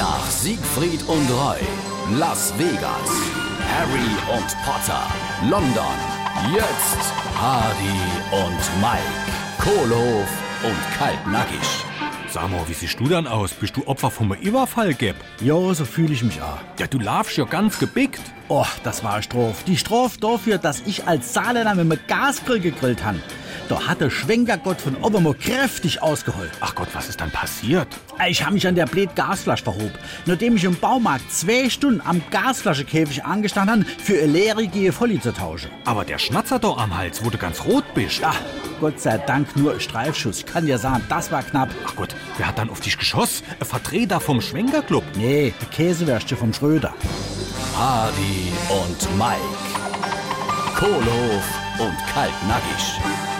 Nach Siegfried und Roy, Las Vegas, Harry und Potter, London, jetzt Hardy und Mike, Kohlhof und Kaltnackig. Sag mal, wie siehst du dann aus? Bist du Opfer vom Überfall, Geb? Ja, so fühle ich mich auch. Ja, du laufst ja ganz gebickt. Oh, das war eine Strophe. Die Strophe dafür, dass ich als Saarländer mit einem Gasgrill gegrillt han. Da hat der Schwenkergott von Obermo kräftig ausgeholt. Ach Gott, was ist dann passiert? Ich habe mich an der blöd Gasflasche verhob. Nachdem ich im Baumarkt zwei Stunden am Gasflaschekäfig angestanden habe, für eine leere Gefolli zu tauschen. Aber der Schnatzer da am Hals, du ganz rot bist. Ach, Gott sei Dank nur ein Streifschuss. Ich kann ja sagen, das war knapp. Ach Gott, wer hat dann auf dich geschossen? Ein Vertreter vom Schwenkerclub? Nee, die Käsewürste vom Schröder. Hardy und Mike, Kohlhof und Kaltnackig.